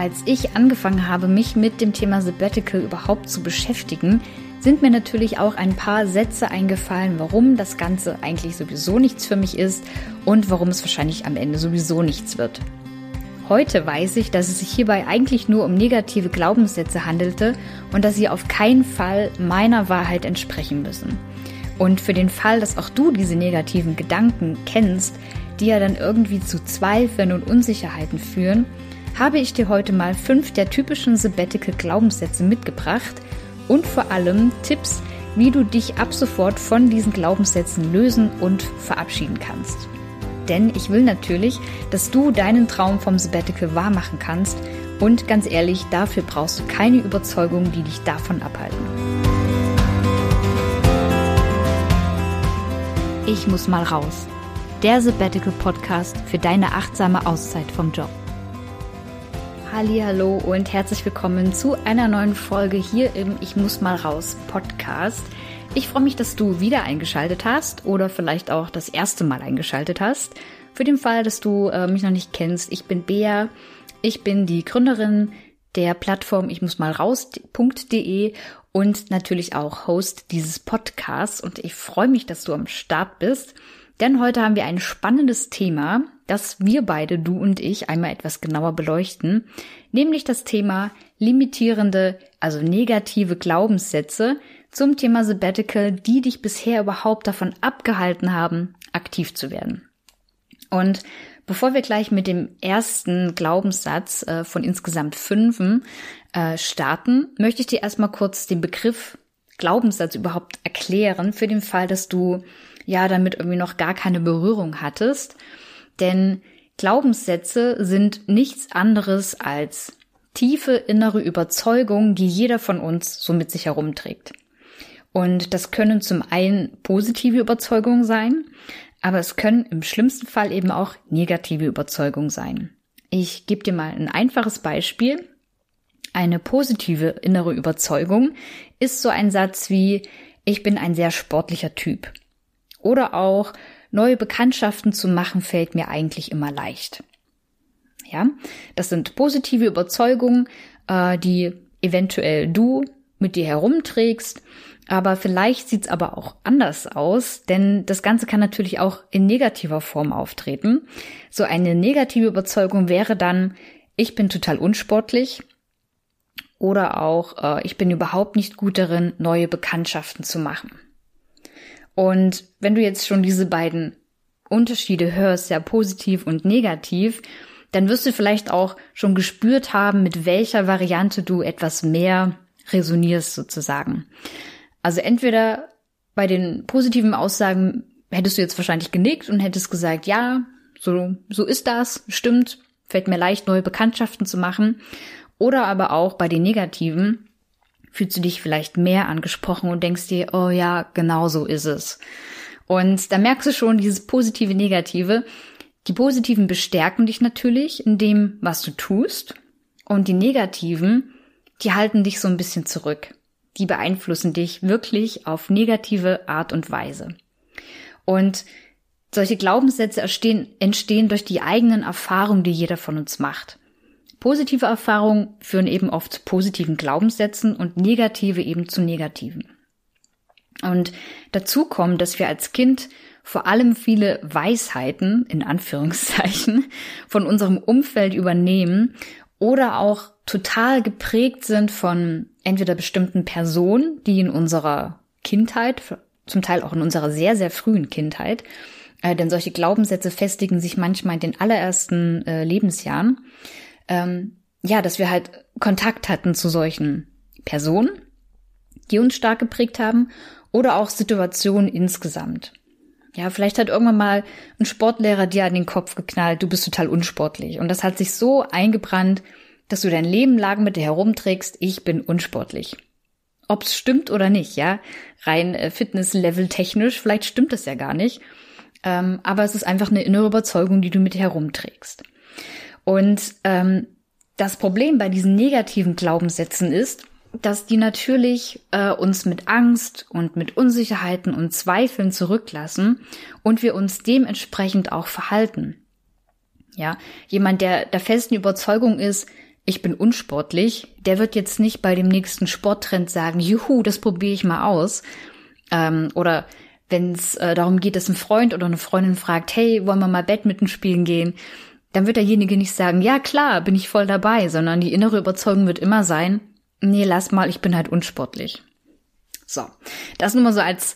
Als ich angefangen habe, mich mit dem Thema Sabbatical überhaupt zu beschäftigen, sind mir natürlich auch ein paar Sätze eingefallen, warum das Ganze eigentlich sowieso nichts für mich ist und warum es wahrscheinlich am Ende sowieso nichts wird. Heute weiß ich, dass es sich hierbei eigentlich nur um negative Glaubenssätze handelte und dass sie auf keinen Fall meiner Wahrheit entsprechen müssen. Und für den Fall, dass auch du diese negativen Gedanken kennst, die ja dann irgendwie zu Zweifeln und Unsicherheiten führen, habe ich dir heute mal fünf der typischen Sabbatical Glaubenssätze mitgebracht und vor allem Tipps, wie du dich ab sofort von diesen Glaubenssätzen lösen und verabschieden kannst. Denn ich will natürlich, dass du deinen Traum vom Sabbatical wahrmachen kannst und ganz ehrlich, dafür brauchst du keine Überzeugungen, die dich davon abhalten. Ich muss mal raus der Sabbatical Podcast für deine achtsame Auszeit vom Job. Hallo und herzlich willkommen zu einer neuen Folge hier im Ich muss mal raus Podcast. Ich freue mich, dass du wieder eingeschaltet hast oder vielleicht auch das erste Mal eingeschaltet hast. Für den Fall, dass du äh, mich noch nicht kennst, ich bin Bea. Ich bin die Gründerin der Plattform ich muss mal raus.de und natürlich auch Host dieses Podcasts und ich freue mich, dass du am Start bist. Denn heute haben wir ein spannendes Thema, das wir beide, du und ich, einmal etwas genauer beleuchten, nämlich das Thema limitierende, also negative Glaubenssätze zum Thema Sabbatical, die dich bisher überhaupt davon abgehalten haben, aktiv zu werden. Und bevor wir gleich mit dem ersten Glaubenssatz äh, von insgesamt fünfen äh, starten, möchte ich dir erstmal kurz den Begriff Glaubenssatz überhaupt erklären, für den Fall, dass du ja damit irgendwie noch gar keine Berührung hattest. Denn Glaubenssätze sind nichts anderes als tiefe innere Überzeugungen, die jeder von uns so mit sich herumträgt. Und das können zum einen positive Überzeugungen sein, aber es können im schlimmsten Fall eben auch negative Überzeugungen sein. Ich gebe dir mal ein einfaches Beispiel. Eine positive innere Überzeugung ist so ein Satz wie, ich bin ein sehr sportlicher Typ. Oder auch neue Bekanntschaften zu machen fällt mir eigentlich immer leicht. Ja, das sind positive Überzeugungen, äh, die eventuell du mit dir herumträgst, aber vielleicht sieht's aber auch anders aus, denn das Ganze kann natürlich auch in negativer Form auftreten. So eine negative Überzeugung wäre dann, ich bin total unsportlich oder auch, äh, ich bin überhaupt nicht gut darin, neue Bekanntschaften zu machen. Und wenn du jetzt schon diese beiden Unterschiede hörst, ja positiv und negativ, dann wirst du vielleicht auch schon gespürt haben, mit welcher Variante du etwas mehr resonierst sozusagen. Also entweder bei den positiven Aussagen hättest du jetzt wahrscheinlich genickt und hättest gesagt, ja, so, so ist das, stimmt, fällt mir leicht, neue Bekanntschaften zu machen. Oder aber auch bei den negativen, fühlst du dich vielleicht mehr angesprochen und denkst dir, oh ja, genau so ist es. Und da merkst du schon dieses positive, negative. Die positiven bestärken dich natürlich in dem, was du tust. Und die negativen, die halten dich so ein bisschen zurück. Die beeinflussen dich wirklich auf negative Art und Weise. Und solche Glaubenssätze entstehen, entstehen durch die eigenen Erfahrungen, die jeder von uns macht. Positive Erfahrungen führen eben oft zu positiven Glaubenssätzen und negative eben zu negativen. Und dazu kommt, dass wir als Kind vor allem viele Weisheiten, in Anführungszeichen, von unserem Umfeld übernehmen oder auch total geprägt sind von entweder bestimmten Personen, die in unserer Kindheit, zum Teil auch in unserer sehr, sehr frühen Kindheit, äh, denn solche Glaubenssätze festigen sich manchmal in den allerersten äh, Lebensjahren, ähm, ja, dass wir halt Kontakt hatten zu solchen Personen, die uns stark geprägt haben oder auch Situationen insgesamt. Ja, vielleicht hat irgendwann mal ein Sportlehrer dir an den Kopf geknallt, du bist total unsportlich. Und das hat sich so eingebrannt, dass du dein Leben lang mit dir herumträgst, ich bin unsportlich. Ob's stimmt oder nicht, ja, rein äh, Fitnesslevel technisch, vielleicht stimmt es ja gar nicht. Ähm, aber es ist einfach eine innere Überzeugung, die du mit dir herumträgst. Und ähm, das Problem bei diesen negativen Glaubenssätzen ist, dass die natürlich äh, uns mit Angst und mit Unsicherheiten und Zweifeln zurücklassen und wir uns dementsprechend auch verhalten. Ja, jemand, der der festen Überzeugung ist, ich bin unsportlich, der wird jetzt nicht bei dem nächsten Sporttrend sagen, juhu, das probiere ich mal aus. Ähm, oder wenn es äh, darum geht, dass ein Freund oder eine Freundin fragt, hey, wollen wir mal Badminton spielen gehen? Dann wird derjenige nicht sagen, ja klar, bin ich voll dabei, sondern die innere Überzeugung wird immer sein, nee, lass mal, ich bin halt unsportlich. So, das nur mal so als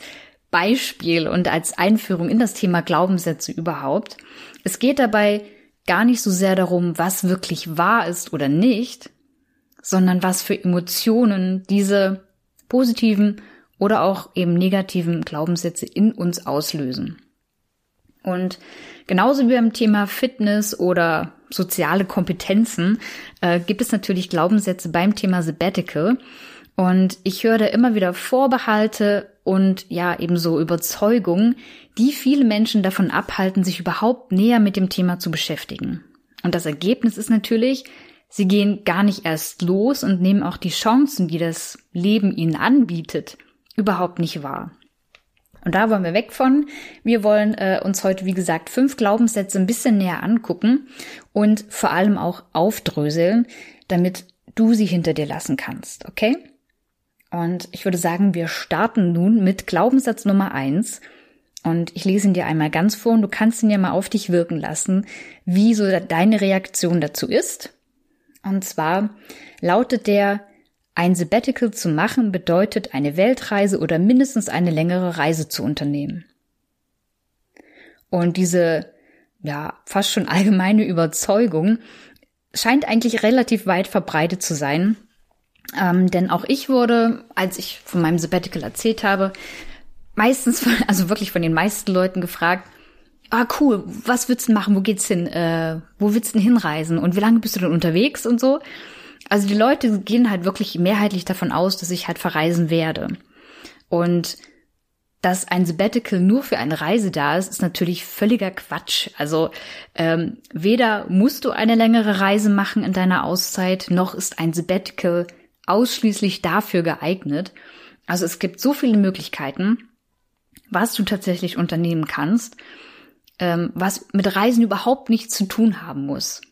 Beispiel und als Einführung in das Thema Glaubenssätze überhaupt. Es geht dabei gar nicht so sehr darum, was wirklich wahr ist oder nicht, sondern was für Emotionen diese positiven oder auch eben negativen Glaubenssätze in uns auslösen. Und genauso wie beim Thema Fitness oder soziale Kompetenzen äh, gibt es natürlich Glaubenssätze beim Thema Sabbatical. Und ich höre da immer wieder Vorbehalte und ja ebenso Überzeugungen, die viele Menschen davon abhalten, sich überhaupt näher mit dem Thema zu beschäftigen. Und das Ergebnis ist natürlich, sie gehen gar nicht erst los und nehmen auch die Chancen, die das Leben ihnen anbietet, überhaupt nicht wahr. Und da wollen wir weg von. Wir wollen äh, uns heute, wie gesagt, fünf Glaubenssätze ein bisschen näher angucken und vor allem auch aufdröseln, damit du sie hinter dir lassen kannst, okay? Und ich würde sagen, wir starten nun mit Glaubenssatz Nummer eins. Und ich lese ihn dir einmal ganz vor und du kannst ihn ja mal auf dich wirken lassen, wie so deine Reaktion dazu ist. Und zwar lautet der, ein Sabbatical zu machen bedeutet eine Weltreise oder mindestens eine längere Reise zu unternehmen. Und diese, ja, fast schon allgemeine Überzeugung scheint eigentlich relativ weit verbreitet zu sein. Ähm, denn auch ich wurde, als ich von meinem Sabbatical erzählt habe, meistens, von, also wirklich von den meisten Leuten gefragt, ah cool, was willst du machen, wo geht's hin, äh, wo willst du denn hinreisen und wie lange bist du denn unterwegs und so. Also die Leute gehen halt wirklich mehrheitlich davon aus, dass ich halt verreisen werde. Und dass ein Sabbatical nur für eine Reise da ist, ist natürlich völliger Quatsch. Also ähm, weder musst du eine längere Reise machen in deiner Auszeit, noch ist ein Sabbatical ausschließlich dafür geeignet. Also es gibt so viele Möglichkeiten, was du tatsächlich unternehmen kannst, ähm, was mit Reisen überhaupt nichts zu tun haben muss.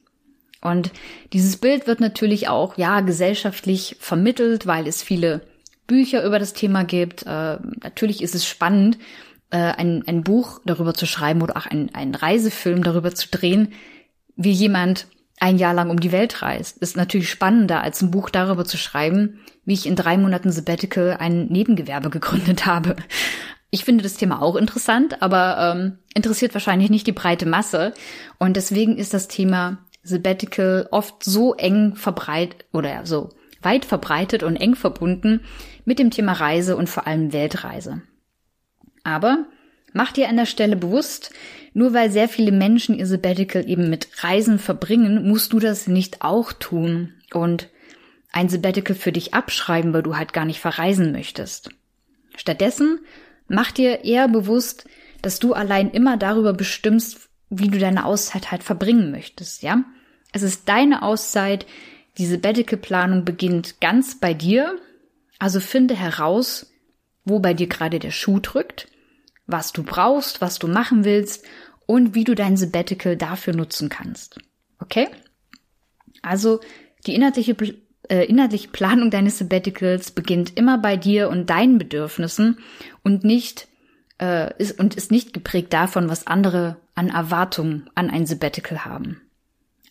Und dieses Bild wird natürlich auch, ja, gesellschaftlich vermittelt, weil es viele Bücher über das Thema gibt. Äh, natürlich ist es spannend, äh, ein, ein Buch darüber zu schreiben oder auch ein, einen Reisefilm darüber zu drehen, wie jemand ein Jahr lang um die Welt reist. Ist natürlich spannender, als ein Buch darüber zu schreiben, wie ich in drei Monaten Sabbatical ein Nebengewerbe gegründet habe. Ich finde das Thema auch interessant, aber ähm, interessiert wahrscheinlich nicht die breite Masse. Und deswegen ist das Thema Sabbatical oft so eng verbreitet oder so weit verbreitet und eng verbunden mit dem Thema Reise und vor allem Weltreise. Aber mach dir an der Stelle bewusst, nur weil sehr viele Menschen ihr Sabbatical eben mit Reisen verbringen, musst du das nicht auch tun und ein Sabbatical für dich abschreiben, weil du halt gar nicht verreisen möchtest. Stattdessen mach dir eher bewusst, dass du allein immer darüber bestimmst, wie du deine Auszeit halt verbringen möchtest, ja? Es ist deine Auszeit. Diese Sabbatical-Planung beginnt ganz bei dir. Also finde heraus, wo bei dir gerade der Schuh drückt, was du brauchst, was du machen willst und wie du dein Sabbatical dafür nutzen kannst. Okay? Also die inhaltliche, äh, inhaltliche Planung deines Sabbaticals beginnt immer bei dir und deinen Bedürfnissen und nicht äh, ist und ist nicht geprägt davon, was andere an Erwartungen an ein Sabbatical haben.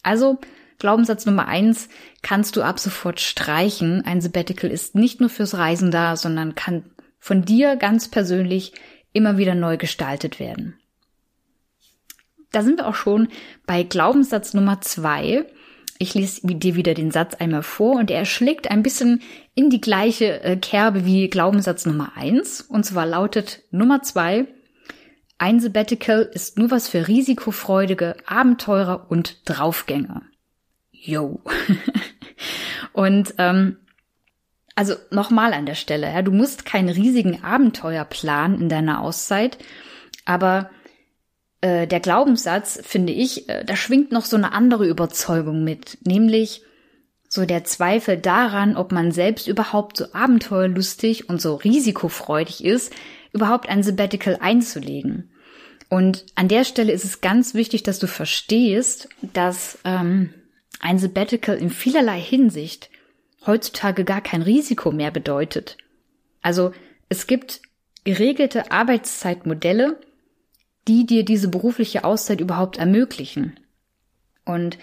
Also Glaubenssatz Nummer eins kannst du ab sofort streichen. Ein Sabbatical ist nicht nur fürs Reisen da, sondern kann von dir ganz persönlich immer wieder neu gestaltet werden. Da sind wir auch schon bei Glaubenssatz Nummer zwei. Ich lese dir wieder den Satz einmal vor und er schlägt ein bisschen in die gleiche äh, Kerbe wie Glaubenssatz Nummer eins. Und zwar lautet Nummer zwei, ein Sabbatical ist nur was für risikofreudige Abenteurer und Draufgänger. Yo. und ähm, also nochmal an der Stelle, ja, du musst keinen riesigen Abenteuer planen in deiner Auszeit, aber äh, der Glaubenssatz, finde ich, äh, da schwingt noch so eine andere Überzeugung mit, nämlich so der Zweifel daran, ob man selbst überhaupt so abenteuerlustig und so risikofreudig ist, überhaupt ein Sabbatical einzulegen. Und an der Stelle ist es ganz wichtig, dass du verstehst, dass ähm, ein Sabbatical in vielerlei Hinsicht heutzutage gar kein Risiko mehr bedeutet. Also es gibt geregelte Arbeitszeitmodelle, die dir diese berufliche Auszeit überhaupt ermöglichen. Und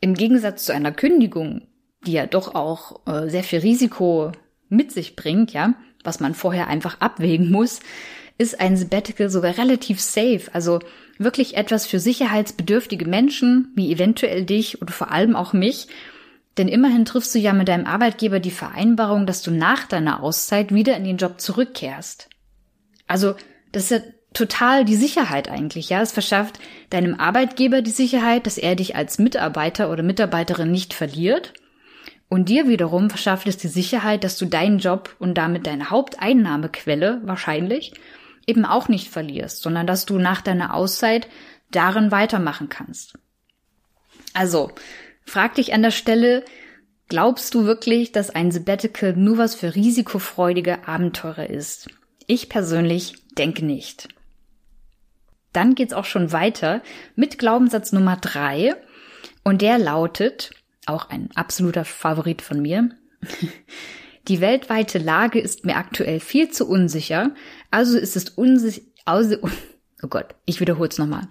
im Gegensatz zu einer Kündigung, die ja doch auch äh, sehr viel Risiko mit sich bringt, ja, was man vorher einfach abwägen muss, ist ein Sabbatical sogar relativ safe. Also wirklich etwas für sicherheitsbedürftige Menschen, wie eventuell dich oder vor allem auch mich. Denn immerhin triffst du ja mit deinem Arbeitgeber die Vereinbarung, dass du nach deiner Auszeit wieder in den Job zurückkehrst. Also, das ist ja total die Sicherheit eigentlich, ja. Es verschafft deinem Arbeitgeber die Sicherheit, dass er dich als Mitarbeiter oder Mitarbeiterin nicht verliert. Und dir wiederum verschafft es die Sicherheit, dass du deinen Job und damit deine Haupteinnahmequelle wahrscheinlich eben auch nicht verlierst, sondern dass du nach deiner Auszeit darin weitermachen kannst. Also, frag dich an der Stelle, glaubst du wirklich, dass ein Sabbatical nur was für risikofreudige Abenteurer ist? Ich persönlich denke nicht. Dann geht's auch schon weiter mit Glaubenssatz Nummer drei und der lautet, auch ein absoluter Favorit von mir, Die weltweite Lage ist mir aktuell viel zu unsicher, also ist es unsicher, also, oh Gott, ich wiederhole es nochmal.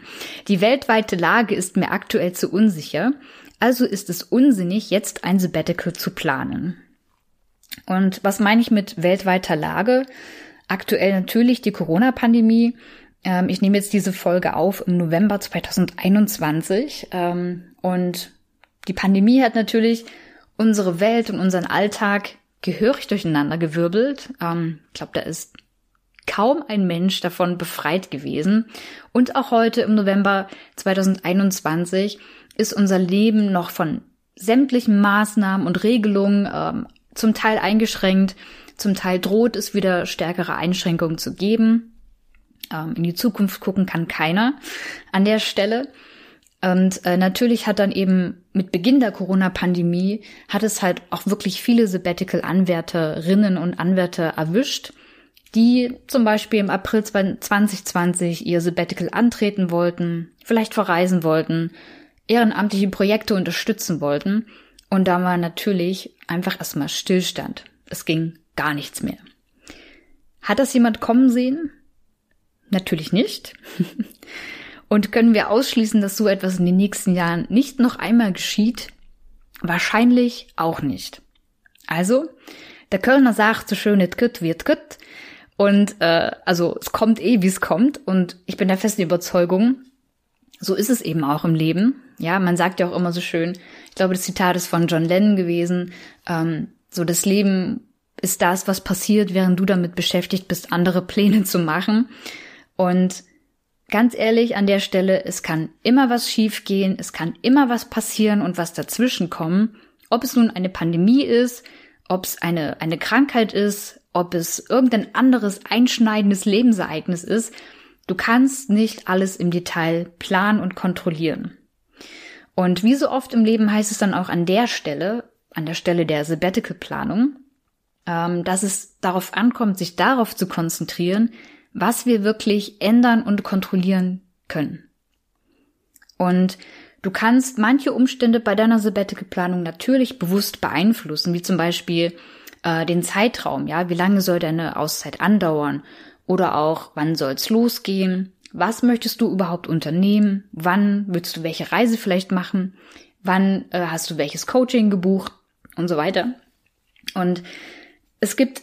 Die weltweite Lage ist mir aktuell zu unsicher, also ist es unsinnig, jetzt ein Sabbatical zu planen. Und was meine ich mit weltweiter Lage? Aktuell natürlich die Corona-Pandemie. Ähm, ich nehme jetzt diese Folge auf im November 2021. Ähm, und die Pandemie hat natürlich unsere Welt und unseren Alltag gehörig durcheinandergewirbelt. Ähm, ich glaube, da ist kaum ein Mensch davon befreit gewesen. Und auch heute im November 2021 ist unser Leben noch von sämtlichen Maßnahmen und Regelungen ähm, zum Teil eingeschränkt, zum Teil droht es wieder stärkere Einschränkungen zu geben. Ähm, in die Zukunft gucken kann keiner an der Stelle. Und äh, natürlich hat dann eben mit Beginn der Corona-Pandemie hat es halt auch wirklich viele Sabbatical-Anwärterinnen und Anwärter erwischt, die zum Beispiel im April 2020 ihr Sabbatical antreten wollten, vielleicht verreisen wollten, ehrenamtliche Projekte unterstützen wollten. Und da war natürlich einfach erstmal Stillstand. Es ging gar nichts mehr. Hat das jemand kommen sehen? Natürlich nicht. Und können wir ausschließen, dass so etwas in den nächsten Jahren nicht noch einmal geschieht? Wahrscheinlich auch nicht. Also, der Kölner sagt so schön, et gut wird gut. Und äh, also es kommt eh, wie es kommt. Und ich bin der festen Überzeugung, so ist es eben auch im Leben. Ja, man sagt ja auch immer so schön, ich glaube, das Zitat ist von John Lennon gewesen, ähm, so das Leben ist das, was passiert, während du damit beschäftigt bist, andere Pläne zu machen. Und ganz ehrlich an der Stelle, es kann immer was schiefgehen, es kann immer was passieren und was dazwischen kommen. Ob es nun eine Pandemie ist, ob es eine, eine Krankheit ist, ob es irgendein anderes einschneidendes Lebensereignis ist, du kannst nicht alles im Detail planen und kontrollieren. Und wie so oft im Leben heißt es dann auch an der Stelle, an der Stelle der Sabbatical-Planung, ähm, dass es darauf ankommt, sich darauf zu konzentrieren, was wir wirklich ändern und kontrollieren können. Und du kannst manche Umstände bei deiner Sabbatical-Planung natürlich bewusst beeinflussen, wie zum Beispiel äh, den Zeitraum, ja, wie lange soll deine Auszeit andauern? Oder auch wann soll's losgehen, was möchtest du überhaupt unternehmen, wann willst du welche Reise vielleicht machen, wann äh, hast du welches Coaching gebucht? Und so weiter. Und es gibt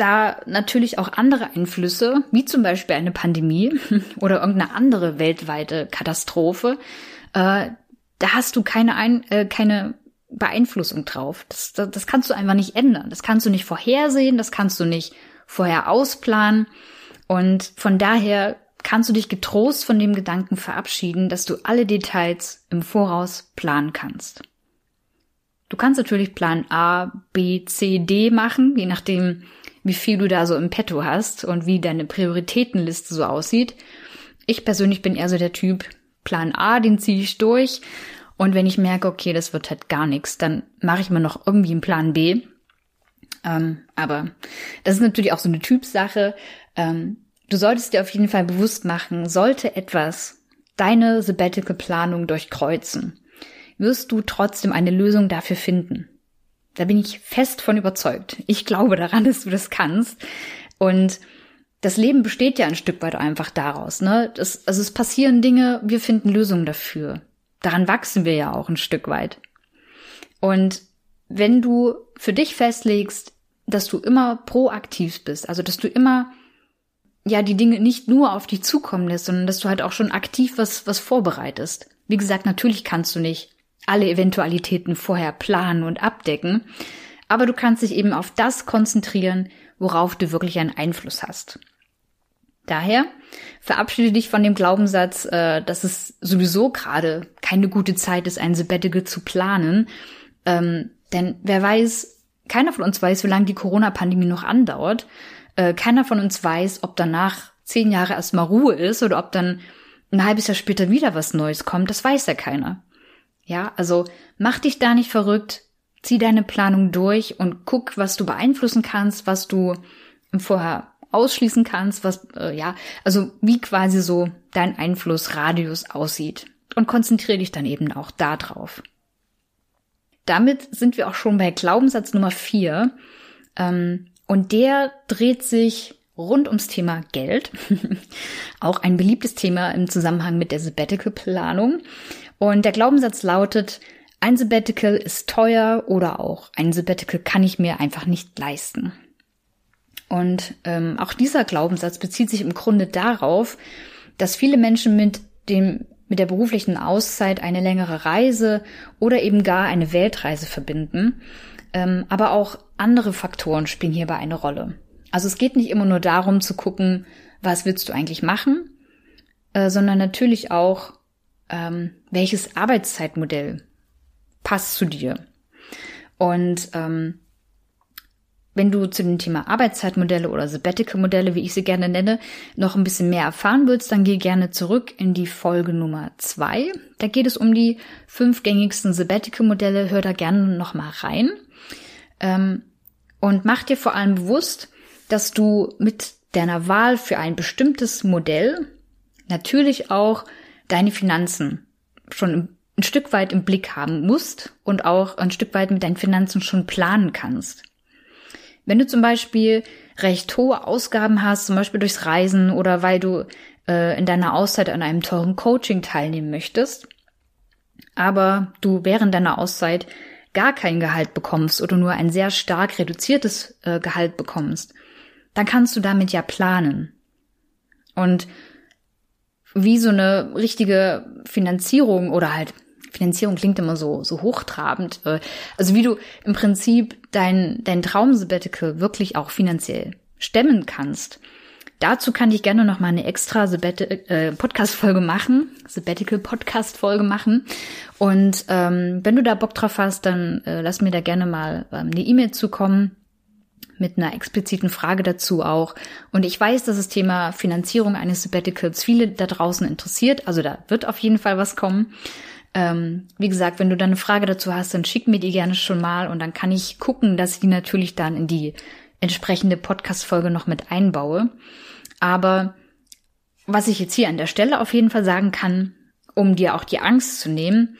da natürlich auch andere Einflüsse, wie zum Beispiel eine Pandemie oder irgendeine andere weltweite Katastrophe, äh, da hast du keine, Ein äh, keine Beeinflussung drauf. Das, das, das kannst du einfach nicht ändern. Das kannst du nicht vorhersehen, das kannst du nicht vorher ausplanen. Und von daher kannst du dich getrost von dem Gedanken verabschieden, dass du alle Details im Voraus planen kannst. Du kannst natürlich Plan A, B, C, D machen, je nachdem, wie viel du da so im Petto hast und wie deine Prioritätenliste so aussieht. Ich persönlich bin eher so der Typ, Plan A, den ziehe ich durch. Und wenn ich merke, okay, das wird halt gar nichts, dann mache ich mir noch irgendwie einen Plan B. Ähm, aber das ist natürlich auch so eine Typsache. Ähm, du solltest dir auf jeden Fall bewusst machen, sollte etwas deine Sabbatical-Planung durchkreuzen. wirst du trotzdem eine Lösung dafür finden. Da bin ich fest von überzeugt. Ich glaube daran, dass du das kannst. Und das Leben besteht ja ein Stück weit einfach daraus. Ne? Das, also es passieren Dinge, wir finden Lösungen dafür. Daran wachsen wir ja auch ein Stück weit. Und wenn du für dich festlegst, dass du immer proaktiv bist, also dass du immer ja die Dinge nicht nur auf dich zukommen lässt, sondern dass du halt auch schon aktiv was was vorbereitest. Wie gesagt, natürlich kannst du nicht alle Eventualitäten vorher planen und abdecken, aber du kannst dich eben auf das konzentrieren, worauf du wirklich einen Einfluss hast. Daher verabschiede dich von dem Glaubenssatz, äh, dass es sowieso gerade keine gute Zeit ist, ein Sabbatical zu planen. Ähm, denn wer weiß, keiner von uns weiß, wie lange die Corona-Pandemie noch andauert. Äh, keiner von uns weiß, ob danach zehn Jahre erstmal Ruhe ist oder ob dann ein halbes Jahr später wieder was Neues kommt. Das weiß ja keiner. Ja, also mach dich da nicht verrückt, zieh deine Planung durch und guck, was du beeinflussen kannst, was du vorher ausschließen kannst, was, äh, ja, also wie quasi so dein Einflussradius aussieht. Und konzentriere dich dann eben auch da drauf. Damit sind wir auch schon bei Glaubenssatz Nummer vier. Ähm, und der dreht sich rund ums Thema Geld. auch ein beliebtes Thema im Zusammenhang mit der Sabbatical-Planung. Und der Glaubenssatz lautet, ein Sabbatical ist teuer oder auch ein Sabbatical kann ich mir einfach nicht leisten. Und ähm, auch dieser Glaubenssatz bezieht sich im Grunde darauf, dass viele Menschen mit dem mit der beruflichen Auszeit eine längere Reise oder eben gar eine Weltreise verbinden. Ähm, aber auch andere Faktoren spielen hierbei eine Rolle. Also es geht nicht immer nur darum zu gucken, was willst du eigentlich machen, äh, sondern natürlich auch, ähm, welches Arbeitszeitmodell passt zu dir. Und ähm, wenn du zu dem Thema Arbeitszeitmodelle oder Sabbatical-Modelle, wie ich sie gerne nenne, noch ein bisschen mehr erfahren willst, dann geh gerne zurück in die Folge Nummer zwei. Da geht es um die fünf gängigsten Sabbatical-Modelle. Hör da gerne noch mal rein. Ähm, und mach dir vor allem bewusst, dass du mit deiner Wahl für ein bestimmtes Modell natürlich auch deine Finanzen schon ein Stück weit im Blick haben musst und auch ein Stück weit mit deinen Finanzen schon planen kannst. Wenn du zum Beispiel recht hohe Ausgaben hast, zum Beispiel durchs Reisen oder weil du äh, in deiner Auszeit an einem teuren Coaching teilnehmen möchtest, aber du während deiner Auszeit gar kein Gehalt bekommst oder nur ein sehr stark reduziertes äh, Gehalt bekommst, dann kannst du damit ja planen. Und wie so eine richtige Finanzierung oder halt Finanzierung klingt immer so, so hochtrabend. Äh, also wie du im Prinzip dein, dein Traum-Sabbatical wirklich auch finanziell stemmen kannst. Dazu kann ich gerne noch mal eine extra äh, Podcast-Folge machen, Sabbatical-Podcast-Folge machen. Und ähm, wenn du da Bock drauf hast, dann äh, lass mir da gerne mal ähm, eine E-Mail zukommen mit einer expliziten Frage dazu auch. Und ich weiß, dass das Thema Finanzierung eines Sabbaticals viele da draußen interessiert. Also da wird auf jeden Fall was kommen. Ähm, wie gesagt, wenn du da eine Frage dazu hast, dann schick mir die gerne schon mal und dann kann ich gucken, dass ich die natürlich dann in die entsprechende Podcast-Folge noch mit einbaue. Aber was ich jetzt hier an der Stelle auf jeden Fall sagen kann, um dir auch die Angst zu nehmen,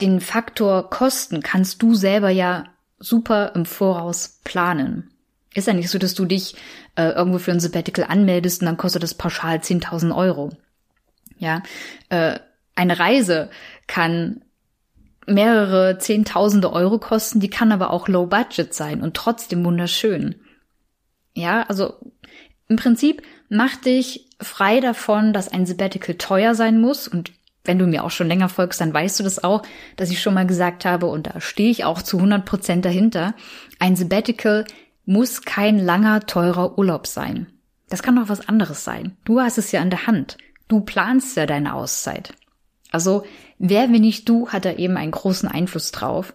den Faktor Kosten kannst du selber ja super im Voraus planen. Ist ja nicht so, dass du dich äh, irgendwo für ein Sabbatical anmeldest und dann kostet das pauschal 10.000 Euro. Ja, äh, eine Reise kann mehrere Zehntausende Euro kosten, die kann aber auch low budget sein und trotzdem wunderschön. Ja, also im Prinzip mach dich frei davon, dass ein Sabbatical teuer sein muss und wenn du mir auch schon länger folgst, dann weißt du das auch, dass ich schon mal gesagt habe und da stehe ich auch zu 100 Prozent dahinter. Ein Sabbatical muss kein langer, teurer Urlaub sein. Das kann doch was anderes sein. Du hast es ja in der Hand. Du planst ja deine Auszeit. Also wer, wenn nicht du, hat da eben einen großen Einfluss drauf.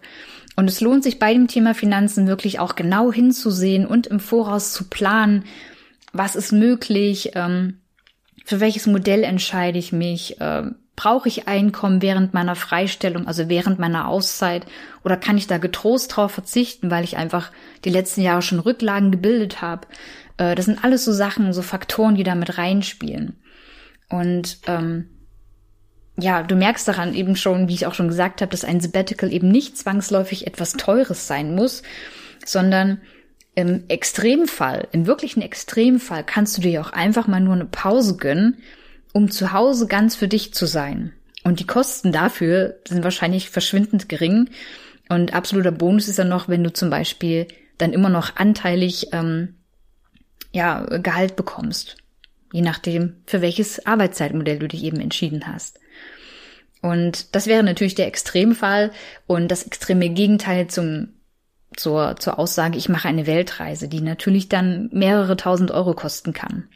Und es lohnt sich bei dem Thema Finanzen wirklich auch genau hinzusehen und im Voraus zu planen, was ist möglich, ähm, für welches Modell entscheide ich mich, äh, brauche ich Einkommen während meiner Freistellung, also während meiner Auszeit, oder kann ich da getrost drauf verzichten, weil ich einfach die letzten Jahre schon Rücklagen gebildet habe. Äh, das sind alles so Sachen, so Faktoren, die da mit reinspielen. Und ähm, ja, du merkst daran eben schon, wie ich auch schon gesagt habe, dass ein Sabbatical eben nicht zwangsläufig etwas Teures sein muss, sondern im Extremfall, im wirklichen Extremfall kannst du dir auch einfach mal nur eine Pause gönnen, um zu Hause ganz für dich zu sein. Und die Kosten dafür sind wahrscheinlich verschwindend gering. Und absoluter Bonus ist dann noch, wenn du zum Beispiel dann immer noch anteilig ähm, ja, Gehalt bekommst. Je nachdem, für welches Arbeitszeitmodell du dich eben entschieden hast. Und das wäre natürlich der Extremfall und das extreme Gegenteil zum zur, zur Aussage, ich mache eine Weltreise, die natürlich dann mehrere tausend Euro kosten kann.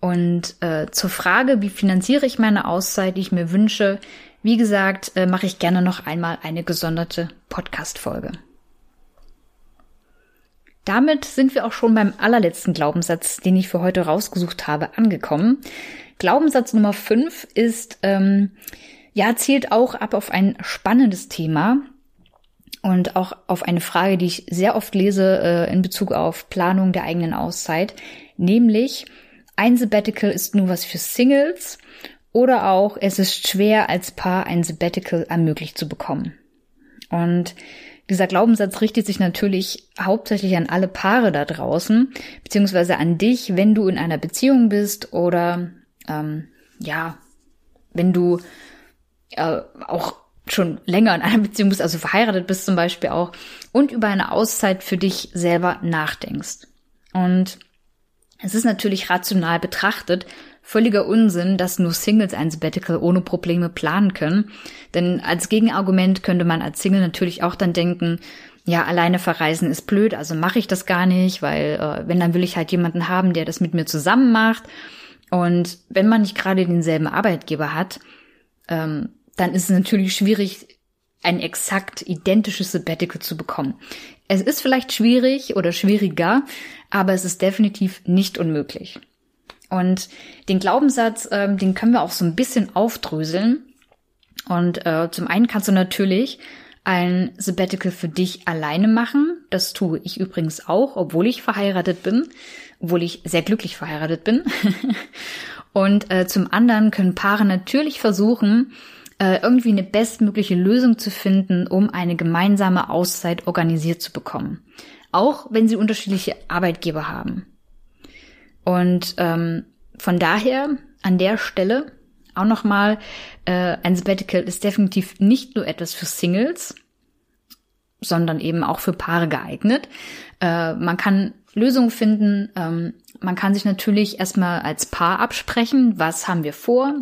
Und äh, zur Frage, wie finanziere ich meine Auszeit, die ich mir wünsche, wie gesagt, äh, mache ich gerne noch einmal eine gesonderte Podcast-Folge. Damit sind wir auch schon beim allerletzten Glaubenssatz, den ich für heute rausgesucht habe, angekommen. Glaubenssatz Nummer 5 ist, ähm, ja, zielt auch ab auf ein spannendes Thema, und auch auf eine Frage, die ich sehr oft lese äh, in Bezug auf Planung der eigenen Auszeit, nämlich ein Sabbatical ist nur was für Singles oder auch es ist schwer als Paar ein Sabbatical ermöglicht zu bekommen. Und dieser Glaubenssatz richtet sich natürlich hauptsächlich an alle Paare da draußen, beziehungsweise an dich, wenn du in einer Beziehung bist oder ähm, ja, wenn du äh, auch schon länger in einer Beziehung bist, also verheiratet bist zum Beispiel auch, und über eine Auszeit für dich selber nachdenkst. Und es ist natürlich rational betrachtet völliger Unsinn, dass nur Singles ein Sabbatical ohne Probleme planen können. Denn als Gegenargument könnte man als Single natürlich auch dann denken, ja, alleine verreisen ist blöd, also mache ich das gar nicht, weil äh, wenn, dann will ich halt jemanden haben, der das mit mir zusammen macht. Und wenn man nicht gerade denselben Arbeitgeber hat, ähm, dann ist es natürlich schwierig, ein exakt identisches Sabbatical zu bekommen. Es ist vielleicht schwierig oder schwieriger, aber es ist definitiv nicht unmöglich. Und den Glaubenssatz, ähm, den können wir auch so ein bisschen aufdröseln. Und äh, zum einen kannst du natürlich ein Sabbatical für dich alleine machen. Das tue ich übrigens auch, obwohl ich verheiratet bin, obwohl ich sehr glücklich verheiratet bin. Und äh, zum anderen können Paare natürlich versuchen, äh, irgendwie eine bestmögliche Lösung zu finden, um eine gemeinsame Auszeit organisiert zu bekommen. Auch wenn sie unterschiedliche Arbeitgeber haben. Und ähm, von daher an der Stelle auch nochmal, äh, ein Sabbatical ist definitiv nicht nur etwas für Singles, sondern eben auch für Paare geeignet. Äh, man kann Lösungen finden. Ähm, man kann sich natürlich erstmal als Paar absprechen, was haben wir vor,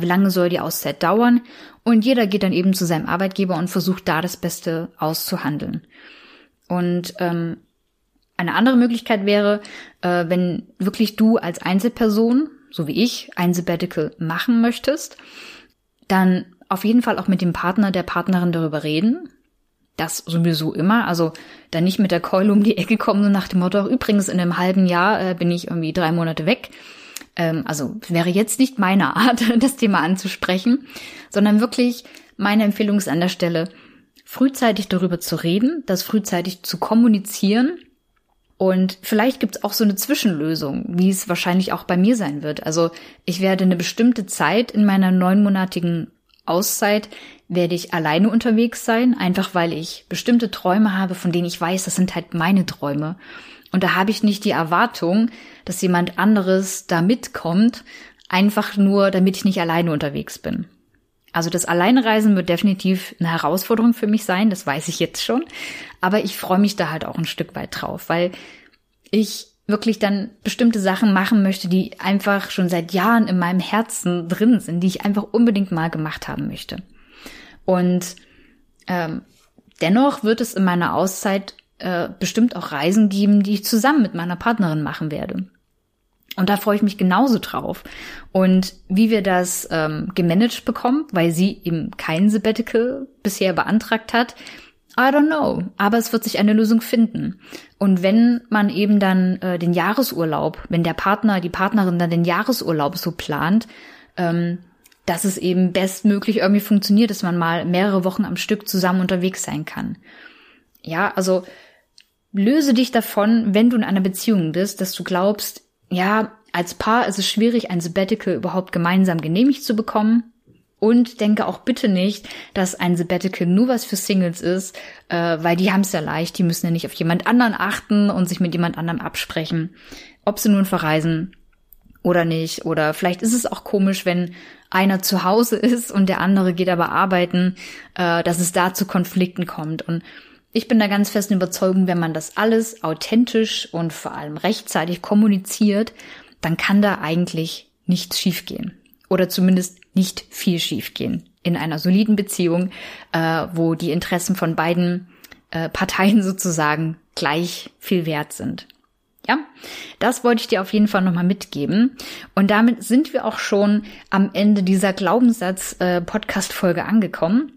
wie lange soll die Auszeit dauern und jeder geht dann eben zu seinem Arbeitgeber und versucht da das Beste auszuhandeln. Und ähm, eine andere Möglichkeit wäre, äh, wenn wirklich du als Einzelperson, so wie ich, ein Sabbatical machen möchtest, dann auf jeden Fall auch mit dem Partner, der Partnerin darüber reden. Das sowieso immer. Also dann nicht mit der Keule um die Ecke kommen, so nach dem Motto, übrigens in einem halben Jahr äh, bin ich irgendwie drei Monate weg ähm, also wäre jetzt nicht meine Art, das Thema anzusprechen, sondern wirklich meine Empfehlung ist an der Stelle, frühzeitig darüber zu reden, das frühzeitig zu kommunizieren. Und vielleicht gibt es auch so eine Zwischenlösung, wie es wahrscheinlich auch bei mir sein wird. Also ich werde eine bestimmte Zeit in meiner neunmonatigen Auszeit werde ich alleine unterwegs sein, einfach weil ich bestimmte Träume habe, von denen ich weiß, das sind halt meine Träume. Und da habe ich nicht die Erwartung, dass jemand anderes da mitkommt, einfach nur, damit ich nicht alleine unterwegs bin. Also das Alleinreisen wird definitiv eine Herausforderung für mich sein, das weiß ich jetzt schon. Aber ich freue mich da halt auch ein Stück weit drauf, weil ich wirklich dann bestimmte Sachen machen möchte, die einfach schon seit Jahren in meinem Herzen drin sind, die ich einfach unbedingt mal gemacht haben möchte. Und ähm, dennoch wird es in meiner Auszeit äh, bestimmt auch Reisen geben, die ich zusammen mit meiner Partnerin machen werde. Und da freue ich mich genauso drauf. Und wie wir das ähm, gemanagt bekommen, weil sie eben kein Sabbatical bisher beantragt hat, I don't know. Aber es wird sich eine Lösung finden. Und wenn man eben dann äh, den Jahresurlaub, wenn der Partner, die Partnerin dann den Jahresurlaub so plant, ähm, dass es eben bestmöglich irgendwie funktioniert, dass man mal mehrere Wochen am Stück zusammen unterwegs sein kann. Ja, also löse dich davon, wenn du in einer Beziehung bist, dass du glaubst, ja, als Paar ist es schwierig, ein Sabbatical überhaupt gemeinsam genehmigt zu bekommen. Und denke auch bitte nicht, dass ein Sabbatical nur was für Singles ist, äh, weil die haben es ja leicht, die müssen ja nicht auf jemand anderen achten und sich mit jemand anderem absprechen, ob sie nun verreisen oder nicht. Oder vielleicht ist es auch komisch, wenn einer zu Hause ist und der andere geht aber arbeiten, äh, dass es da zu Konflikten kommt. Und ich bin da ganz festen Überzeugung, wenn man das alles authentisch und vor allem rechtzeitig kommuniziert, dann kann da eigentlich nichts schiefgehen. Oder zumindest nicht viel schiefgehen in einer soliden Beziehung, äh, wo die Interessen von beiden äh, Parteien sozusagen gleich viel wert sind. Ja, das wollte ich dir auf jeden Fall nochmal mitgeben. Und damit sind wir auch schon am Ende dieser Glaubenssatz-Podcast-Folge äh, angekommen.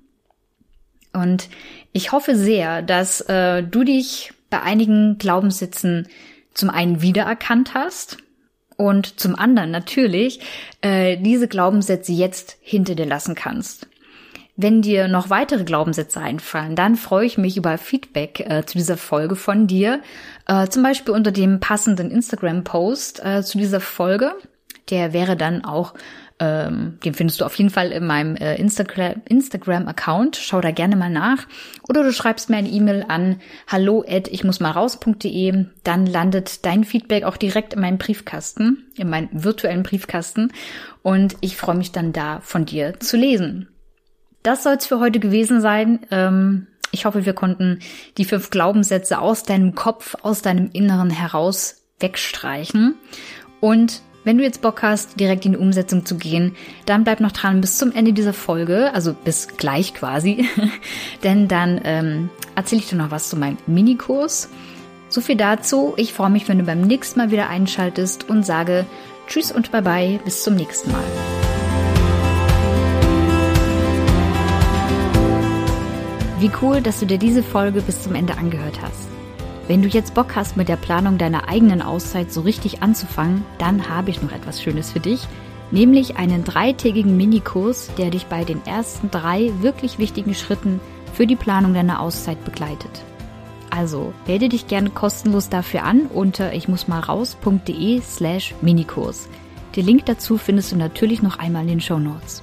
Und ich hoffe sehr, dass äh, du dich bei einigen Glaubenssätzen zum einen wiedererkannt hast und zum anderen natürlich äh, diese Glaubenssätze jetzt hinter dir lassen kannst. Wenn dir noch weitere Glaubenssätze einfallen, dann freue ich mich über Feedback äh, zu dieser Folge von dir. Äh, zum Beispiel unter dem passenden Instagram-Post äh, zu dieser Folge. Der wäre dann auch ähm, den findest du auf jeden Fall in meinem äh, Instagram, Instagram-Account. Schau da gerne mal nach. Oder du schreibst mir eine E-Mail an hallo at ich muss mal raus.de. Dann landet dein Feedback auch direkt in meinem Briefkasten, in meinem virtuellen Briefkasten. Und ich freue mich dann da von dir zu lesen. Das soll es für heute gewesen sein. Ähm, ich hoffe, wir konnten die fünf Glaubenssätze aus deinem Kopf, aus deinem Inneren heraus wegstreichen. Und wenn du jetzt Bock hast, direkt in die Umsetzung zu gehen, dann bleib noch dran bis zum Ende dieser Folge, also bis gleich quasi, denn dann ähm, erzähle ich dir noch was zu meinem Minikurs. So viel dazu. Ich freue mich, wenn du beim nächsten Mal wieder einschaltest und sage Tschüss und Bye bye, bis zum nächsten Mal. Wie cool, dass du dir diese Folge bis zum Ende angehört hast. Wenn du jetzt Bock hast, mit der Planung deiner eigenen Auszeit so richtig anzufangen, dann habe ich noch etwas Schönes für dich, nämlich einen dreitägigen Minikurs, der dich bei den ersten drei wirklich wichtigen Schritten für die Planung deiner Auszeit begleitet. Also melde dich gerne kostenlos dafür an unter ich muss mal raus.de slash Minikurs. Den Link dazu findest du natürlich noch einmal in den Show Notes.